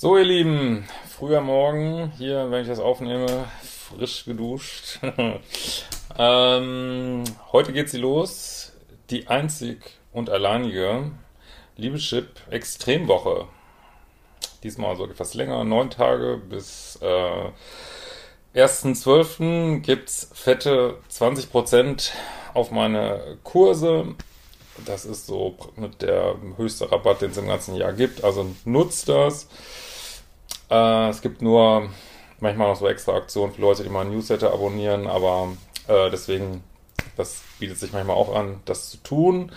So, ihr Lieben, früher Morgen, hier, wenn ich das aufnehme, frisch geduscht. ähm, heute geht sie los. Die einzig und alleinige Liebeschip Extremwoche. Diesmal so etwas länger, neun Tage bis äh, 1.12. gibt's fette 20% auf meine Kurse. Das ist so mit der höchste Rabatt, den es im ganzen Jahr gibt. Also nutzt das. Äh, es gibt nur manchmal noch so extra Aktionen für Leute, die mal Newsletter abonnieren, aber äh, deswegen, das bietet sich manchmal auch an, das zu tun.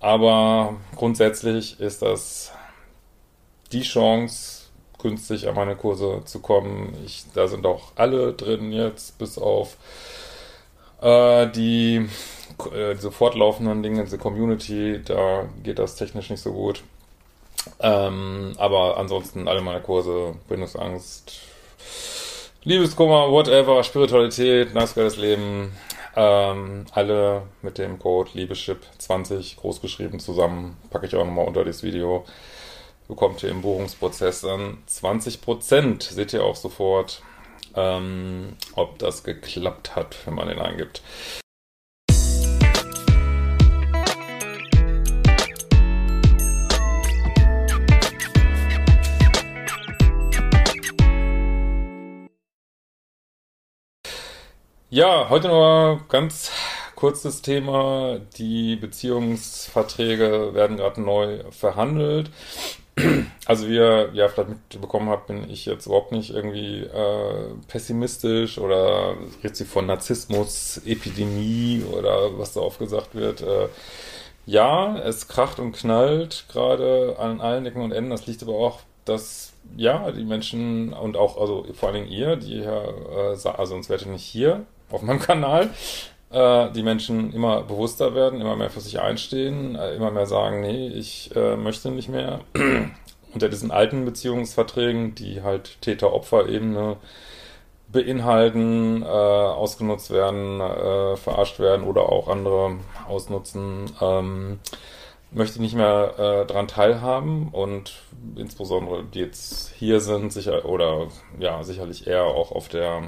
Aber grundsätzlich ist das die Chance, günstig an meine Kurse zu kommen. Ich, da sind auch alle drin jetzt, bis auf äh, die äh, diese fortlaufenden Dinge, diese Community, da geht das technisch nicht so gut. Ähm, aber ansonsten alle meine Kurse, Bindungsangst, Liebeskummer, whatever, Spiritualität, nice geiles Leben, ähm, alle mit dem Code Liebeschip20 großgeschrieben zusammen. Packe ich auch nochmal unter das Video. Bekommt ihr im Buchungsprozess dann 20%. Seht ihr auch sofort, ähm, ob das geklappt hat, wenn man den eingibt. Ja, heute nur ganz kurzes Thema. Die Beziehungsverträge werden gerade neu verhandelt. Also wie ihr ja vielleicht mitbekommen habt, bin ich jetzt überhaupt nicht irgendwie äh, pessimistisch oder jetzt von Narzissmus, Epidemie oder was da oft gesagt wird. Äh, ja, es kracht und knallt gerade an allen Ecken und Enden. Das liegt aber auch, dass ja, die Menschen und auch, also vor allen Dingen ihr, die ja, äh, also uns werdet nicht hier auf meinem Kanal, äh, die Menschen immer bewusster werden, immer mehr für sich einstehen, äh, immer mehr sagen, nee, ich äh, möchte nicht mehr. Unter diesen alten Beziehungsverträgen, die halt Täter-Opfer-Ebene beinhalten, äh, ausgenutzt werden, äh, verarscht werden oder auch andere ausnutzen, ähm, möchte nicht mehr äh, daran teilhaben und insbesondere die jetzt hier sind, sicher oder ja, sicherlich eher auch auf der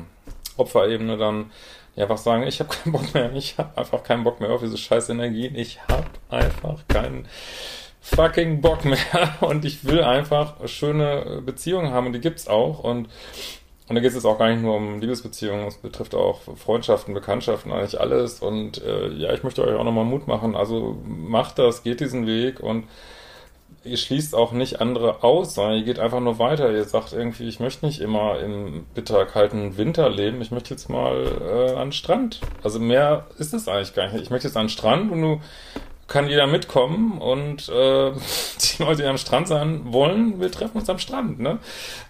Opferebene dann ja, einfach sagen, ich habe keinen Bock mehr, ich habe einfach keinen Bock mehr auf diese scheiß Energien, ich habe einfach keinen fucking Bock mehr und ich will einfach schöne Beziehungen haben und die gibt's auch und und da geht es jetzt auch gar nicht nur um Liebesbeziehungen, es betrifft auch Freundschaften, Bekanntschaften, eigentlich alles. Und äh, ja, ich möchte euch auch nochmal Mut machen. Also macht das, geht diesen Weg und ihr schließt auch nicht andere aus, sondern ihr geht einfach nur weiter. Ihr sagt irgendwie, ich möchte nicht immer im bitter kalten Winter leben, ich möchte jetzt mal äh, an den Strand. Also mehr ist es eigentlich gar nicht. Ich möchte jetzt an den Strand und du kann jeder mitkommen und äh, die Leute, die am Strand sein wollen, wir treffen uns am Strand, ne?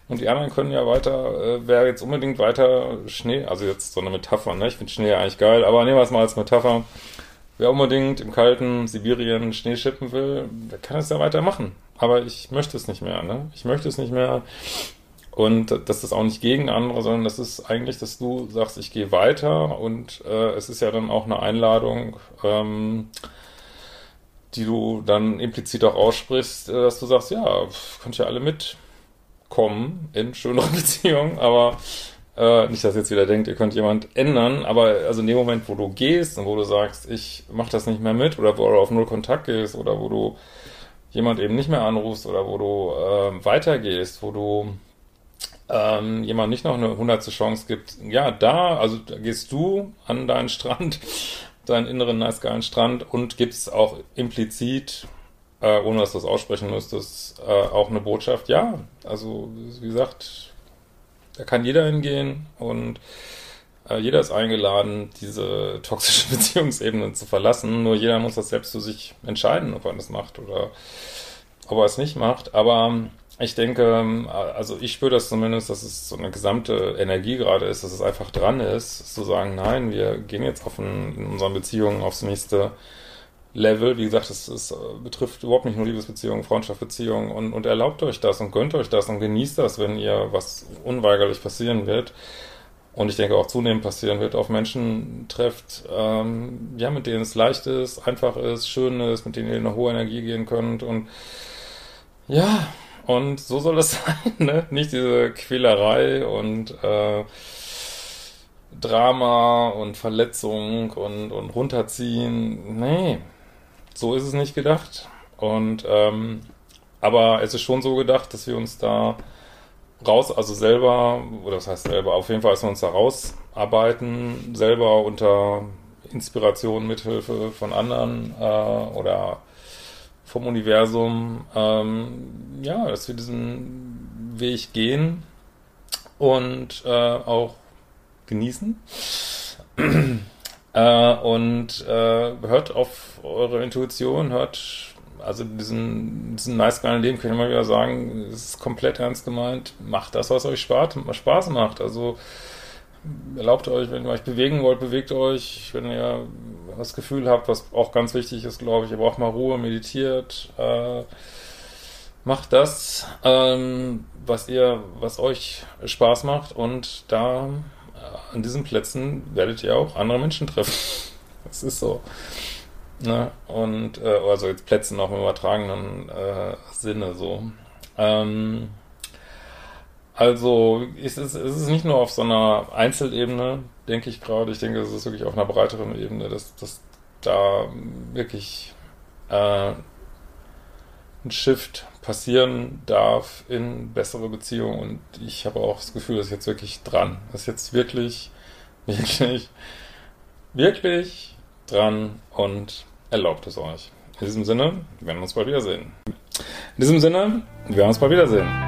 Und die anderen können ja weiter, äh, wer jetzt unbedingt weiter Schnee, also jetzt so eine Metapher, ne? Ich finde Schnee ja eigentlich geil, aber nehmen wir es mal als Metapher Wer unbedingt im kalten Sibirien Schnee schippen will, der kann es ja weitermachen. Aber ich möchte es nicht mehr, ne? Ich möchte es nicht mehr. Und das ist auch nicht gegen andere, sondern das ist eigentlich, dass du sagst, ich gehe weiter und äh, es ist ja dann auch eine Einladung, ähm, die du dann implizit auch aussprichst, äh, dass du sagst, ja, könnt ihr alle mitkommen in schönere Beziehungen, aber äh, nicht, dass jetzt wieder denkt, ihr könnt jemand ändern, aber also in dem Moment, wo du gehst und wo du sagst, ich mach das nicht mehr mit oder wo du auf null Kontakt gehst oder wo du jemand eben nicht mehr anrufst oder wo du äh, weitergehst, wo du ähm, jemand nicht noch eine hundertste Chance gibt, ja, da, also da gehst du an deinen Strand, deinen inneren nice geilen Strand und gibst auch implizit, äh, ohne dass du es aussprechen müsstest, äh, auch eine Botschaft, ja, also wie gesagt, da kann jeder hingehen und äh, jeder ist eingeladen, diese toxische Beziehungsebene zu verlassen. Nur jeder muss das selbst für sich entscheiden, ob er das macht oder ob er es nicht macht. Aber ich denke, also ich spüre das zumindest, dass es so eine gesamte Energie gerade ist, dass es einfach dran ist, zu sagen, nein, wir gehen jetzt auf ein, in unseren Beziehungen aufs nächste Level. Wie gesagt, es, es betrifft überhaupt nicht nur Liebesbeziehungen, Freundschaftsbeziehungen und, und erlaubt euch das und gönnt euch das und genießt das, wenn ihr was unweigerlich passieren wird. Und ich denke auch zunehmend passieren wird, auf Menschen trefft, ähm, ja, mit denen es leicht ist, einfach ist, schön ist, mit denen ihr in eine hohe Energie gehen könnt und ja, und so soll es sein, ne? Nicht diese Quälerei und äh, Drama und Verletzung und, und runterziehen. Nee, so ist es nicht gedacht. Und ähm, aber es ist schon so gedacht, dass wir uns da raus, also selber, oder das heißt selber, auf jeden Fall, dass wir uns da rausarbeiten, selber unter Inspiration, Mithilfe von anderen äh, oder vom Universum, ähm, ja, dass wir diesen Weg gehen und äh, auch genießen. Äh, und äh, hört auf eure Intuition, hört, also diesen, diesen nice geilen Leben, kann ich mal wieder sagen, ist komplett ernst gemeint, macht das, was euch Spaß, macht. Also erlaubt euch, wenn ihr euch bewegen wollt, bewegt euch. Wenn ihr das Gefühl habt, was auch ganz wichtig ist, glaube ich, ihr braucht mal Ruhe, meditiert, äh, macht das, ähm, was ihr, was euch Spaß macht und da an diesen Plätzen werdet ihr auch andere Menschen treffen. Das ist so. Ne? Und äh, also jetzt Plätzen auch im übertragenen äh, Sinne so. Ähm, also ist es, ist es nicht nur auf so einer Einzelebene, denke ich gerade. Ich denke, es ist wirklich auf einer breiteren Ebene, dass, dass da wirklich äh, ein Shift passieren darf in bessere Beziehungen. Und ich habe auch das Gefühl, das ist jetzt wirklich dran. Das ist jetzt wirklich, wirklich, wirklich dran und erlaubt es euch. In diesem Sinne, wir werden uns bald wiedersehen. In diesem Sinne, wir werden uns bald wiedersehen.